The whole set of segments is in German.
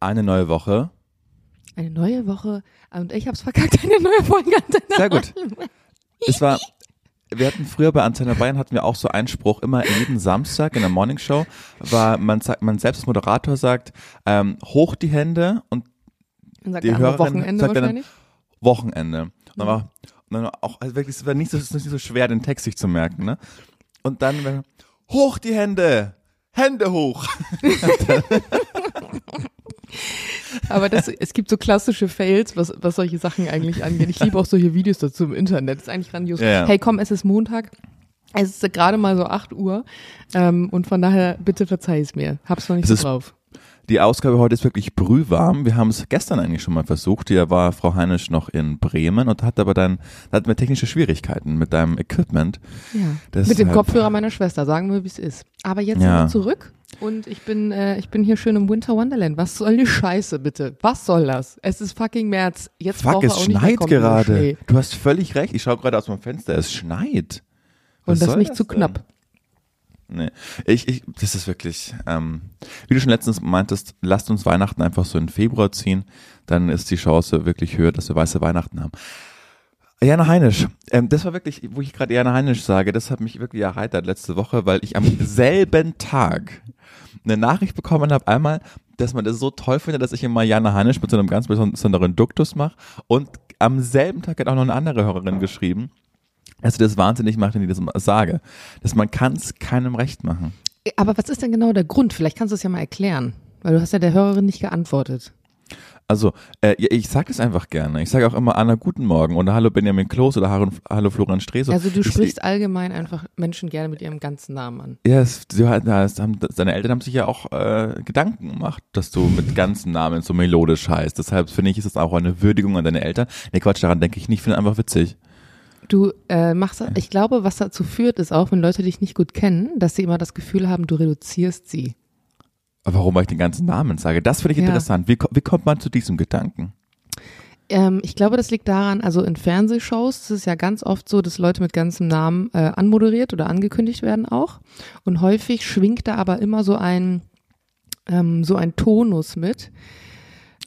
Eine neue Woche. Eine neue Woche und ich hab's verkackt, eine neue Folge. Sehr gut. Es war, wir hatten früher bei Antenne Bayern hatten wir auch so einen Spruch, immer jeden Samstag in der Morning Show, war man sagt, man selbst als Moderator sagt, ähm, hoch die Hände und sagt die Hörerin Wochenende sagt dann. Wochenende. Und dann war, und dann auch, also wirklich, es war nicht so, nicht so schwer, den Text sich zu merken, ne? Und dann, hoch die Hände! Hände hoch! Aber das, es gibt so klassische Fails, was, was solche Sachen eigentlich angeht. Ich liebe auch solche Videos dazu im Internet. Das ist eigentlich grandios. Ja. Hey, komm, es ist Montag. Es ist gerade mal so 8 Uhr. Ähm, und von daher, bitte verzeih es mir. Hab's noch nicht Es so drauf. Die Ausgabe heute ist wirklich brühwarm. Wir haben es gestern eigentlich schon mal versucht. Hier war Frau Heinisch noch in Bremen und hat aber dann, hat wir technische Schwierigkeiten mit deinem Equipment. Ja. Deshalb- Mit dem Kopfhörer meiner Schwester, sagen wir, wie es ist. Aber jetzt sind Ja. wir zurück und ich bin, äh, ich bin hier schön im Winter Wonderland. Was soll die Scheiße, bitte? Was soll das? Es ist fucking März. Jetzt Fuck, es schneit gerade. Du hast völlig recht. Ich schaue gerade aus meinem Fenster. Es schneit. Was Und das nicht zu denn? knapp. Nee. Ich, ich, das ist wirklich, ähm, wie du schon letztens meintest, lasst uns Weihnachten einfach so in Februar ziehen, dann ist die Chance wirklich höher, dass wir weiße Weihnachten haben. Jana Heinisch, ähm, das war wirklich, wo ich gerade Jana Heinisch sage, das hat mich wirklich erheitert letzte Woche, weil ich am selben Tag eine Nachricht bekommen habe, einmal, dass man das so toll findet, dass ich immer Jana Heinisch mit so einem ganz besonderen Duktus mache und am selben Tag hat auch noch eine andere Hörerin geschrieben, sie das wahnsinnig macht, wenn ich das sage. Dass man kann es keinem recht machen. Aber was ist denn genau der Grund? Vielleicht kannst du es ja mal erklären. Weil du hast ja der Hörerin nicht geantwortet. Also, äh, ich sage das einfach gerne. Ich sage auch immer Anna Guten Morgen oder Hallo Benjamin Kloß oder Hallo, Florian Streso. Also du ich, sprichst allgemein einfach Menschen gerne mit ihrem ganzen Namen an. Ja, es, das haben, seine Eltern haben sich ja auch äh, Gedanken gemacht, dass du mit ganzen Namen so melodisch heißt. Deshalb finde ich, ist es auch eine Würdigung an deine Eltern. Nee, Quatsch, daran denke ich nicht. Ich finde einfach witzig. Du äh, machst, ich glaube, was dazu führt, ist auch, wenn Leute dich nicht gut kennen, dass sie immer das Gefühl haben, du reduzierst sie. Aber warum ich den ganzen Namen sage? Das finde ich Ja. interessant. Wie, wie kommt man zu diesem Gedanken? Ähm, ich glaube, das liegt daran, also in Fernsehshows ist es ja ganz oft so, dass Leute mit ganzem Namen äh, anmoderiert oder angekündigt werden auch. Und häufig schwingt da aber immer so ein, ähm, so ein Tonus mit.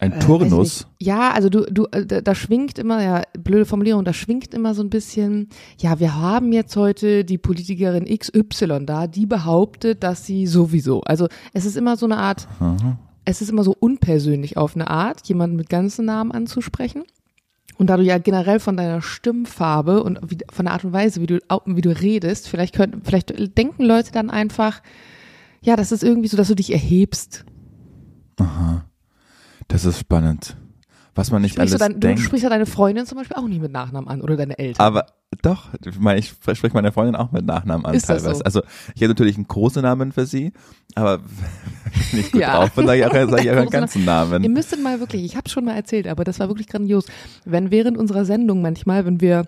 Ein Äh, Turnus? Ja, also du, du, äh, da, da schwingt immer, ja, blöde Formulierung, da schwingt immer so ein bisschen, ja, wir haben jetzt heute die Politikerin XY da, die behauptet, dass sie sowieso. Also es ist immer so eine Art, Aha. es ist immer so unpersönlich auf eine Art, jemanden mit ganzen Namen anzusprechen. Und da du ja generell von deiner Stimmfarbe und wie, von der Art und Weise, wie du, wie du redest, vielleicht können, vielleicht denken Leute dann einfach, ja, das ist irgendwie so, dass du dich erhebst. Aha. Das ist spannend. Was man nicht Sprichst alles du, dein, du denkt. sprichst ja deine Freundin zum Beispiel auch nicht mit Nachnamen an oder deine Eltern. Aber doch, ich spreche meine Freundin auch mit Nachnamen an Ist teilweise. so? Also ich habe natürlich einen Kosenamen für sie, aber wenn ich gut Ja. drauf bin, sage ich auch, sag ich auch einen ganzen Ihr Namen. müsstet mal wirklich, ich habe schon mal erzählt, aber das war wirklich grandios. Wenn während unserer Sendung manchmal, wenn wir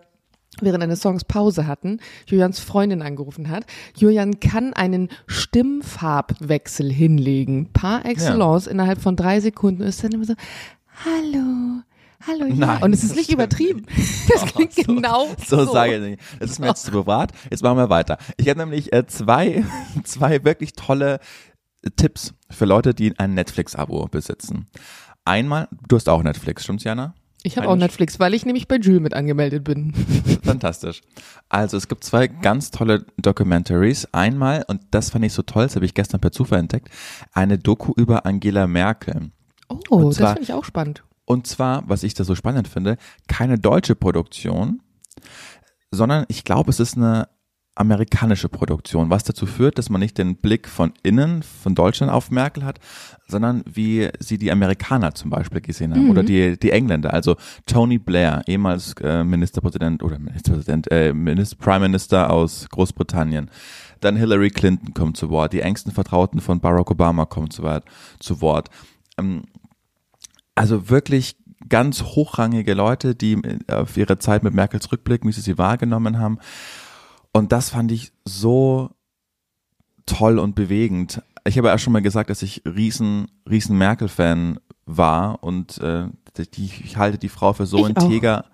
während eines Songs Pause hatten, Julians Freundin angerufen hat, Julian kann einen Stimmfarbwechsel hinlegen, par excellence, innerhalb von drei Sekunden ist dann immer so, hallo, hallo, ja. Nein, Und es ist nicht übertrieben. Das klingt so- genau So, so. sage ich nicht. Das ist mir jetzt zu privat. Jetzt machen wir weiter. Ich habe nämlich äh, zwei, zwei wirklich tolle Tipps für Leute, die ein Netflix-Abo besitzen. Einmal, du hast auch Netflix, stimmt's, Jana? Ich habe auch Netflix, weil ich nämlich bei Jules mit angemeldet bin. Fantastisch. Also es gibt zwei ganz tolle Documentaries. Einmal, und das fand ich so toll, das habe ich gestern per Zufall entdeckt, eine Doku über Angela Merkel. Oh, Und das zwar- finde ich auch spannend. Und zwar, was ich da so spannend finde, keine deutsche Produktion, sondern ich glaube, es ist eine amerikanische Produktion, was dazu führt, dass man nicht den Blick von innen, von Deutschland auf Merkel hat, sondern wie sie die Amerikaner zum Beispiel gesehen haben Mhm. oder die, die Engländer. Also Tony Blair, ehemals äh, Ministerpräsident oder Ministerpräsident, äh, Minister, Prime Minister aus Großbritannien. Dann Hillary Clinton kommt zu Wort. Die engsten Vertrauten von Barack Obama kommen zu Wort. Zu Wort. Ähm, also wirklich ganz hochrangige Leute, die äh, auf ihre Zeit mit Merkel zurückblicken, wie sie sie wahrgenommen haben. Und das fand ich so toll und bewegend. Ich habe ja schon mal gesagt, dass ich riesen, riesen Merkel-Fan war und äh, die, ich halte die Frau für so Ich auch. integer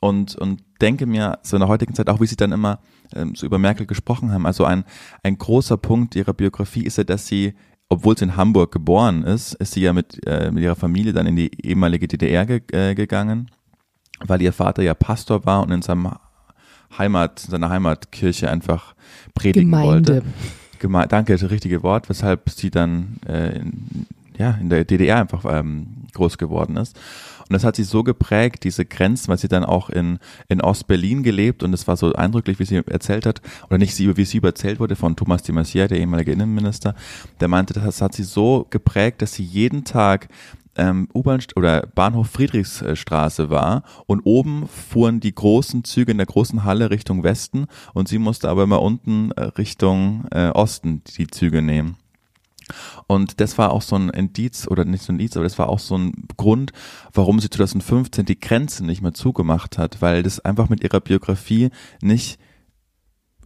und, und denke mir so in der heutigen Zeit auch, wie sie dann immer ähm, so über Merkel gesprochen haben. Also ein, ein großer Punkt ihrer Biografie ist ja, dass sie obwohl sie in Hamburg geboren ist, ist sie ja mit, äh, mit ihrer Familie dann in die ehemalige DDR ge äh, gegangen, weil ihr Vater ja Pastor war und in seinem Heimat, in seiner Heimatkirche einfach predigen Gemeinde. wollte. Geme Danke, das richtige Wort, weshalb sie dann äh, in, ja, in der DDR einfach ähm, groß geworden ist. Und das hat sie so geprägt, diese Grenzen, weil sie dann auch in, in Ostberlin gelebt und es war so eindrücklich, wie sie erzählt hat, oder nicht sie, wie sie überzählt wurde von Thomas de Maizière, der ehemalige Innenminister, der meinte, das hat sie so geprägt, dass sie jeden Tag ähm, U-Bahn oder Bahnhof Friedrichsstraße war und oben fuhren die großen Züge in der großen Halle Richtung Westen und sie musste aber immer unten äh, Richtung äh, Osten die Züge nehmen. Und das war auch so ein Indiz, oder nicht so ein Indiz, aber das war auch so ein Grund, warum sie 2015 die Grenzen nicht mehr zugemacht hat, weil das einfach mit ihrer Biografie nicht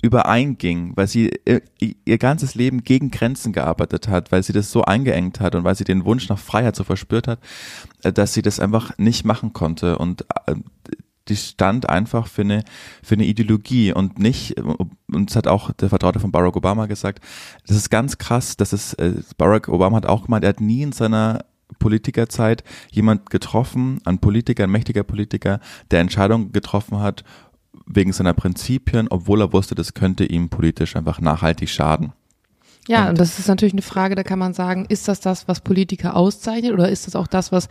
übereinging, weil sie ihr, ihr ganzes Leben gegen Grenzen gearbeitet hat, weil sie das so eingeengt hat und weil sie den Wunsch nach Freiheit so verspürt hat, äh, dass sie das einfach nicht machen konnte und äh, die stand einfach für eine, für eine Ideologie und nicht, und es hat auch der Vertraute von Barack Obama gesagt, das ist ganz krass, dass es, äh, Barack Obama hat auch gemeint, er hat nie in seiner Politikerzeit jemand getroffen, ein Politiker, ein mächtiger Politiker, der Entscheidungen getroffen hat wegen seiner Prinzipien, obwohl er wusste, das könnte ihm politisch einfach nachhaltig schaden. Ja, und, und das ist natürlich eine Frage, da kann man sagen, ist das das, was Politiker auszeichnet oder ist das auch das, was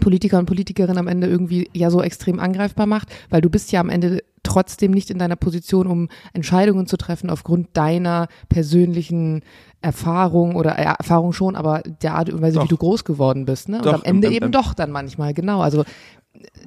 Politiker und Politikerinnen am Ende irgendwie ja so extrem angreifbar macht, weil du bist ja am Ende trotzdem nicht in deiner Position, um Entscheidungen zu treffen aufgrund deiner persönlichen Erfahrung oder äh, Erfahrung schon, aber der Art und Weise, doch. wie du groß geworden bist. Ne? Und doch, am Ende ähm, eben ähm, doch dann manchmal, genau. Also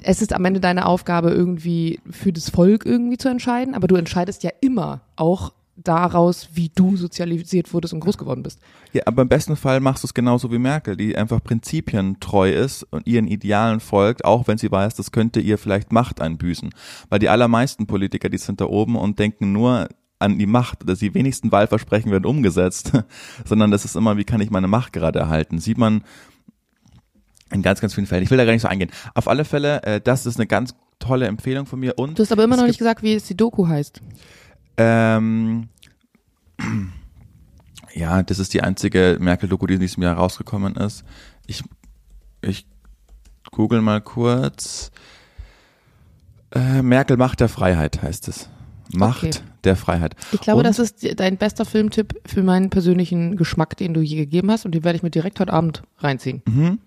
es ist am Ende deine Aufgabe, irgendwie für das Volk irgendwie zu entscheiden, aber du entscheidest ja immer auch daraus, wie du sozialisiert wurdest und groß geworden bist. Ja, aber im besten Fall machst du es genauso wie Merkel, die einfach prinzipientreu ist und ihren Idealen folgt, auch wenn sie weiß, das könnte ihr vielleicht Macht einbüßen. Weil die allermeisten Politiker, die sind da oben und denken nur an die Macht, dass die wenigsten Wahlversprechen werden umgesetzt, sondern das ist immer, wie kann ich meine Macht gerade erhalten? Sieht man in ganz, ganz vielen Fällen. Ich will da gar nicht so eingehen. Auf alle Fälle, äh, das ist eine ganz tolle Empfehlung von mir. Und du hast aber immer noch nicht gesagt, wie es die Doku heißt. Ähm, ja, das ist die einzige Merkel-Doku, die in diesem Jahr rausgekommen ist. Ich, ich google mal kurz. Äh, Merkel Macht der Freiheit heißt es. Macht okay. der Freiheit. Ich glaube, und, das ist dein bester Filmtipp für meinen persönlichen Geschmack, den du je gegeben hast und den werde ich mir direkt heute Abend reinziehen. Mhm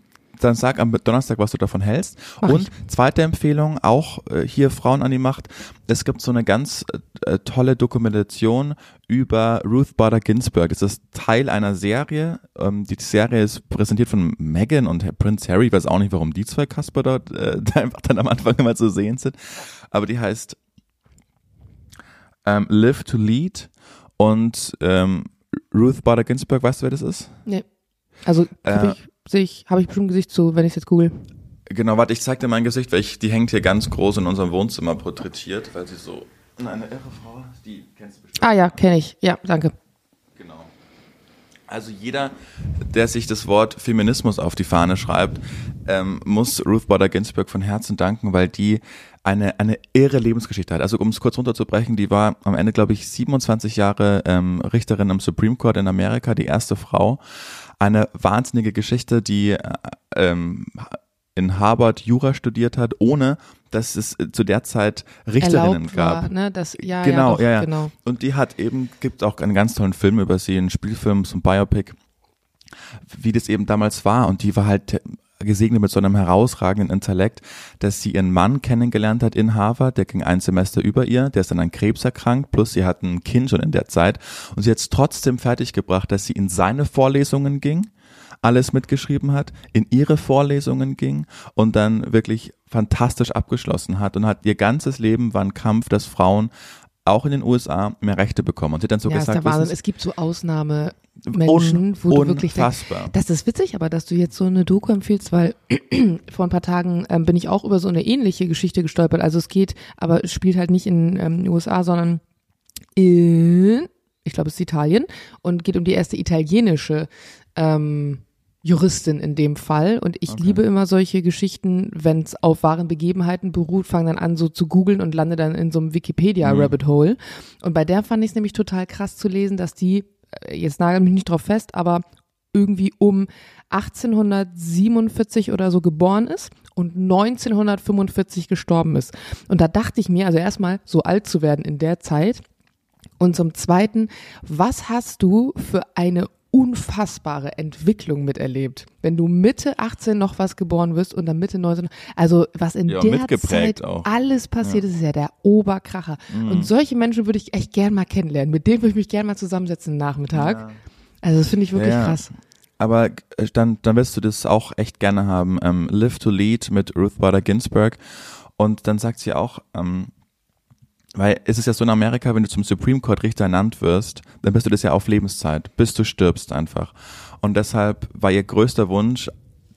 dann sag am Donnerstag, was du davon hältst. Mach und ich. zweite Empfehlung, auch äh, hier Frauen an die Macht. Es gibt so eine ganz äh, tolle Dokumentation über Ruth Bader Ginsburg. Es ist Teil einer Serie. Ähm, die Serie ist präsentiert von Meghan und Prince Harry. Ich weiß auch nicht, warum die zwei Kasper dort äh, einfach dann am Anfang immer zu sehen sind. Aber die heißt ähm, Live to Lead. Und ähm, Ruth Bader Ginsburg, weißt du, wer das ist? Nee. Also äh, ich sehe ich, habe ich bestimmt Gesicht zu, wenn ich es jetzt google. Genau, warte, ich zeig dir mein Gesicht, weil ich, die hängt hier ganz groß in unserem Wohnzimmer porträtiert, weil sie so eine irre Frau, die kennst du bestimmt. Ah ja, kenne ich. Ja, danke. Also jeder, der sich das Wort Feminismus auf die Fahne schreibt, ähm, muss Ruth Bader Ginsburg von Herzen danken, weil die eine, eine irre Lebensgeschichte hat. Also um es kurz runterzubrechen, die war am Ende, glaube ich, 27 Jahre ähm, Richterin am Supreme Court in Amerika, die erste Frau eine wahnsinnige Geschichte, die äh, ähm, in Harvard Jura studiert hat, ohne dass es zu der Zeit Richterinnen Erlaubt gab. War, ne? das, ja, genau, ja, doch, ja, ja. genau. Und die hat eben, gibt auch einen ganz tollen Film über sie, einen Spielfilm, so ein Biopic, wie das eben damals war. Und die war halt gesegnet mit so einem herausragenden Intellekt, dass sie ihren Mann kennengelernt hat in Harvard, der ging ein Semester über ihr, der ist dann an Krebs erkrankt, plus sie hat ein Kind schon in der Zeit und sie hat es trotzdem fertiggebracht, dass sie in seine Vorlesungen ging, alles mitgeschrieben hat, in ihre Vorlesungen ging und dann wirklich fantastisch abgeschlossen hat und hat ihr ganzes Leben war ein Kampf, dass Frauen auch in den USA mehr Rechte bekommen. Und sie hat dann so ja, gesagt, ist der Wahnsinn. es gibt so Ausnahmemenschen, wo du wirklich denkst, das ist witzig, aber dass du jetzt so eine Doku empfiehlst, weil vor ein paar Tagen ähm, bin ich auch über so eine ähnliche Geschichte gestolpert. Also es geht, aber es spielt halt nicht in ähm, den USA, sondern in, ich glaube es ist Italien und geht um die erste italienische ähm, Juristin in dem Fall. Und ich okay. liebe immer solche Geschichten, wenn es auf wahren Begebenheiten beruht, fange dann an so zu googeln und lande dann in so einem Wikipedia-Rabbit Hole. Und bei der fand ich es nämlich total krass zu lesen, dass die, äh, jetzt nagel mich nicht drauf fest, aber irgendwie um 1847 oder so geboren ist und 1945 gestorben ist. Und da dachte ich mir, also erstmal so alt zu werden in der Zeit. Und zum Zweiten, was hast du für eine unfassbare Entwicklung miterlebt. Wenn du Mitte 18 noch was geboren wirst und dann Mitte 19, also was in Ja, der Zeit auch. alles passiert ist, ist ja der Oberkracher. Und solche Menschen würde ich echt gern mal kennenlernen. Mit denen würde ich mich gern mal zusammensetzen am Nachmittag. Also das finde ich wirklich Ja. krass. Aber äh, dann, dann wirst du das auch echt gerne haben. Ähm, Live to Lead mit Ruth Bader Ginsburg. Und dann sagt sie auch, ähm, weil es ist ja so in Amerika, wenn du zum Supreme Court Richter ernannt wirst, dann bist du das ja auf Lebenszeit, bis du stirbst einfach. Und deshalb war ihr größter Wunsch,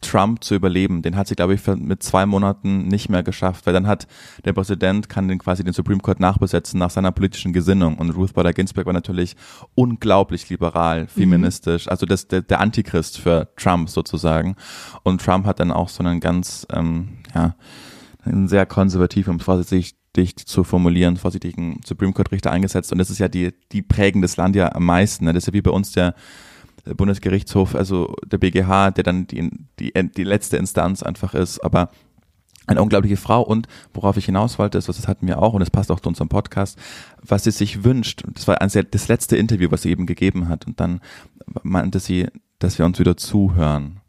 Trump zu überleben. Den hat sie, glaube ich, mit zwei Monaten nicht mehr geschafft, weil dann hat der Präsident kann den quasi den Supreme Court nachbesetzen nach seiner politischen Gesinnung. Und Ruth Bader Ginsburg war natürlich unglaublich liberal, feministisch, also das, der, der Antichrist für Trump sozusagen. Und Trump hat dann auch so einen ganz, ähm, ja, einen sehr konservativen, um es vorsichtig zu formulieren, vorsichtigen Supreme Court Richter eingesetzt. Und das ist ja die, die prägen das Land ja am meisten. Ne? Das ist ja wie bei uns der Bundesgerichtshof, also der BGH, der dann die, die, die letzte Instanz einfach ist. Aber eine unglaubliche Frau und worauf ich hinaus wollte, ist, was das hatten wir auch und es passt auch zu unserem Podcast, was sie sich wünscht. Das war sehr, das letzte Interview, was sie eben gegeben hat und dann meinte sie, dass wir uns wieder zuhören.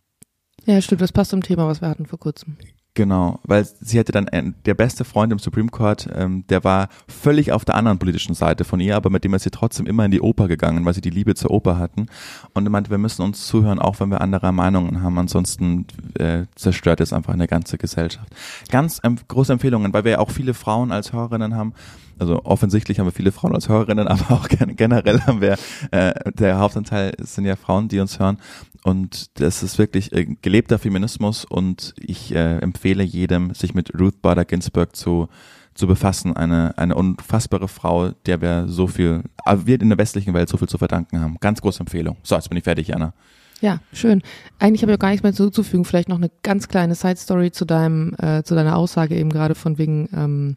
Ja, stimmt, das passt zum Thema, was wir hatten vor kurzem. Genau, weil sie hatte dann einen, der beste Freund im Supreme Court, ähm, der war völlig auf der anderen politischen Seite von ihr, aber mit dem ist sie trotzdem immer in die Oper gegangen, weil sie die Liebe zur Oper hatten. Und er meinte, wir müssen uns zuhören, auch wenn wir andere Meinungen haben, ansonsten äh, zerstört es einfach eine ganze Gesellschaft. Ganz ähm, große Empfehlungen, weil wir ja auch viele Frauen als Hörerinnen haben. Also offensichtlich haben wir viele Frauen als Hörerinnen, aber auch gen- generell haben wir, äh, der Hauptanteil sind ja Frauen, die uns hören. Und das ist wirklich äh, gelebter Feminismus und ich äh, empfehle jedem, sich mit Ruth Bader Ginsburg zu, zu befassen. Eine, eine unfassbare Frau, der wir so viel, aber wir in der westlichen Welt so viel zu verdanken haben. Ganz große Empfehlung. So, jetzt bin ich fertig, Jana. Ja, schön. Eigentlich habe ich auch gar nichts mehr hinzuzufügen. Vielleicht noch eine ganz kleine Side Story zu deinem, äh, zu deiner Aussage eben gerade von wegen, ähm,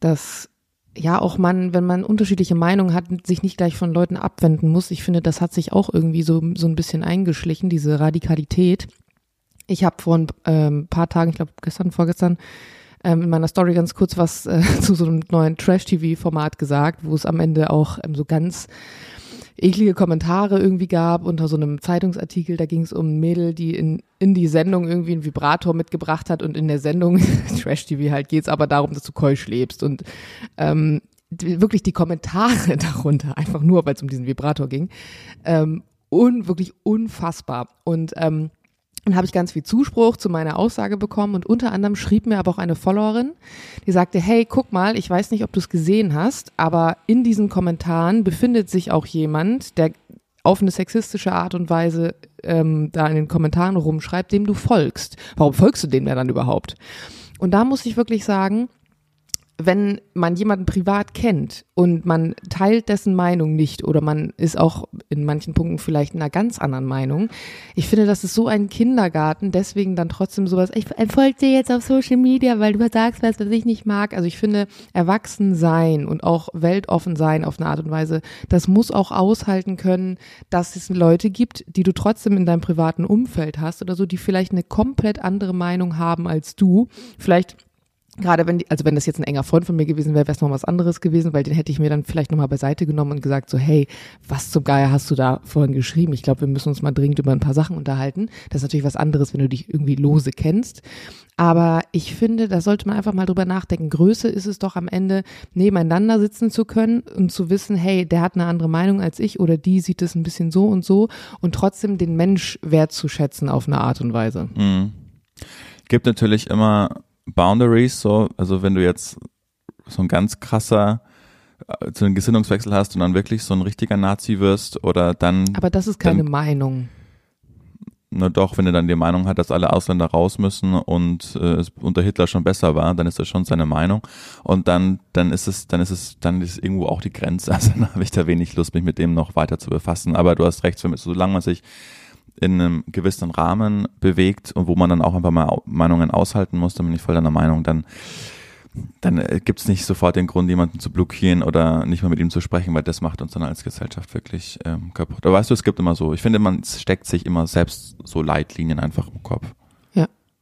dass ja auch man, wenn man unterschiedliche Meinungen hat, sich nicht gleich von Leuten abwenden muss. Ich finde, das hat sich auch irgendwie so so ein bisschen eingeschlichen, diese Radikalität. Ich habe vor ein ähm, paar Tagen, ich glaube gestern, vorgestern, ähm, in meiner Story ganz kurz was äh, zu so einem neuen Trash-TV-Format gesagt, wo es am Ende auch ähm, so ganz eklige Kommentare irgendwie gab unter so einem Zeitungsartikel. Da ging es um ein Mädel, die in, in die Sendung irgendwie einen Vibrator mitgebracht hat und in der Sendung, Trash-TV halt, geht es aber darum, dass du keusch lebst. Und ähm, wirklich die Kommentare darunter, einfach nur, weil es um diesen Vibrator ging, ähm, un, wirklich unfassbar. Und ähm, dann habe ich ganz viel Zuspruch zu meiner Aussage bekommen und unter anderem schrieb mir aber auch eine Followerin, die sagte, hey, guck mal, ich weiß nicht, ob du es gesehen hast, aber in diesen Kommentaren befindet sich auch jemand, der auf eine sexistische Art und Weise ähm, da in den Kommentaren rumschreibt, dem du folgst. Warum folgst du dem denn dann überhaupt? Und da muss ich wirklich sagen, wenn man jemanden privat kennt und man teilt dessen Meinung nicht oder man ist auch in manchen Punkten vielleicht in einer ganz anderen Meinung, ich finde, das ist so ein Kindergarten, deswegen dann trotzdem sowas, ich folge dir jetzt auf Social Media, weil du sagst was, was ich nicht mag. Also ich finde, erwachsen sein und auch weltoffen sein auf eine Art und Weise, das muss auch aushalten können, dass es Leute gibt, die du trotzdem in deinem privaten Umfeld hast oder so, die vielleicht eine komplett andere Meinung haben als du. Vielleicht Gerade wenn die, also wenn das jetzt ein enger Freund von mir gewesen wäre, wäre es noch was anderes gewesen, weil den hätte ich mir dann vielleicht nochmal beiseite genommen und gesagt, so, hey, was zum Geier hast du da vorhin geschrieben? Ich glaube, wir müssen uns mal dringend über ein paar Sachen unterhalten. Das ist natürlich was anderes, wenn du dich irgendwie lose kennst. Aber ich finde, da sollte man einfach mal drüber nachdenken. Größe ist es doch am Ende, nebeneinander sitzen zu können und zu wissen, hey, der hat eine andere Meinung als ich oder die sieht es ein bisschen so und so und trotzdem den Mensch wertzuschätzen auf eine Art und Weise. Mhm. Gibt natürlich immer Boundaries, so, also wenn du jetzt so ein ganz krasser äh, so einen Gesinnungswechsel hast und dann wirklich so ein richtiger Nazi wirst oder dann, Aber das ist keine Dann- Meinung. na doch, wenn er dann die Meinung hat, dass alle Ausländer raus müssen und äh, es unter Hitler schon besser war, dann ist das schon seine Meinung und dann dann ist es dann ist es dann ist irgendwo auch die Grenze, also dann habe ich da wenig Lust, mich mit dem noch weiter zu befassen. Aber du hast recht, solange man sich in einem gewissen Rahmen bewegt und wo man dann auch einfach mal Meinungen aushalten muss, dann bin ich voll deiner Meinung, dann dann äh, gibt es nicht sofort den Grund, jemanden zu blockieren oder nicht mehr mit ihm zu sprechen, weil das macht uns dann als Gesellschaft wirklich ähm, kaputt. Aber weißt du, es gibt immer so, ich finde, man steckt sich immer selbst so Leitlinien einfach im Kopf.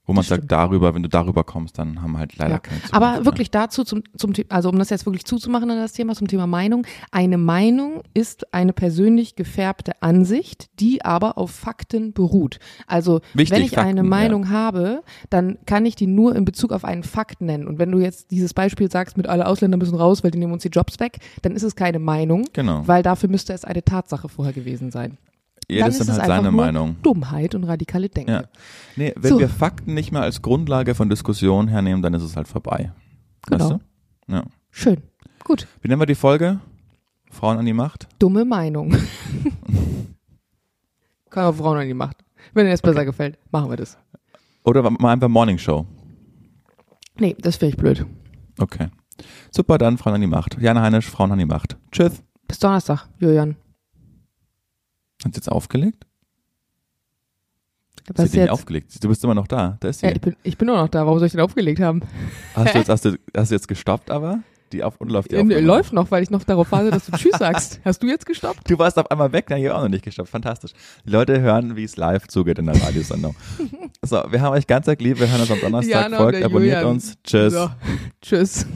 Ja. Wo man sagt, darüber, wenn du darüber kommst, dann haben wir halt leider Ja. keine Zukunft Aber wirklich dazu zum, zum also um das jetzt wirklich zuzumachen an das Thema, zum Thema Meinung. Eine Meinung ist eine persönlich gefärbte Ansicht, die aber auf Fakten beruht. Also Wichtig, wenn ich eine Fakten, ja. Meinung habe, dann kann ich die nur in Bezug auf einen Fakt nennen. Und wenn du jetzt dieses Beispiel sagst, mit alle Ausländer müssen raus, weil die nehmen uns die Jobs weg, dann ist es keine Meinung, Genau. weil dafür müsste es eine Tatsache vorher gewesen sein. Jedes dann ist es halt einfach seine nur Meinung. Dummheit und radikale Denken. Ja. Nee, wenn So. wir Fakten nicht mehr als Grundlage von Diskussionen hernehmen, dann ist es halt vorbei. Genau. Weißt du? Ja. Schön. Gut. Wie nennen wir die Folge? Frauen an die Macht? Dumme Meinung. Kann auch Frauen an die Macht. Wenn dir das besser gefällt, machen wir das. Oder mal einfach Morning Show. Nee, das finde ich blöd. Okay. Super, dann Frauen an die Macht. Jana Heinisch, Frauen an die Macht. Tschüss. Bis Donnerstag, Julian. Hat sie jetzt aufgelegt? Was dich nicht jetzt? aufgelegt. Du bist immer noch da. Da ist sie. Ja, ich, bin, ich bin nur noch da. Warum soll ich den aufgelegt haben? hast, du jetzt, hast, du, hast du jetzt gestoppt, aber? Die auf und läuft die Äh, Aufnahme? Läuft noch, weil ich noch darauf warte, dass du Tschüss sagst. Hast du jetzt gestoppt? Du warst auf einmal weg, na, ich habe auch noch nicht gestoppt. Fantastisch. Die Leute hören, wie es live zugeht in der Radiosendung. so, wir haben euch ganz lieb. Wir hören uns am Donnerstag. Jana Folgt, abonniert Julian. uns. Tschüss. So. Tschüss.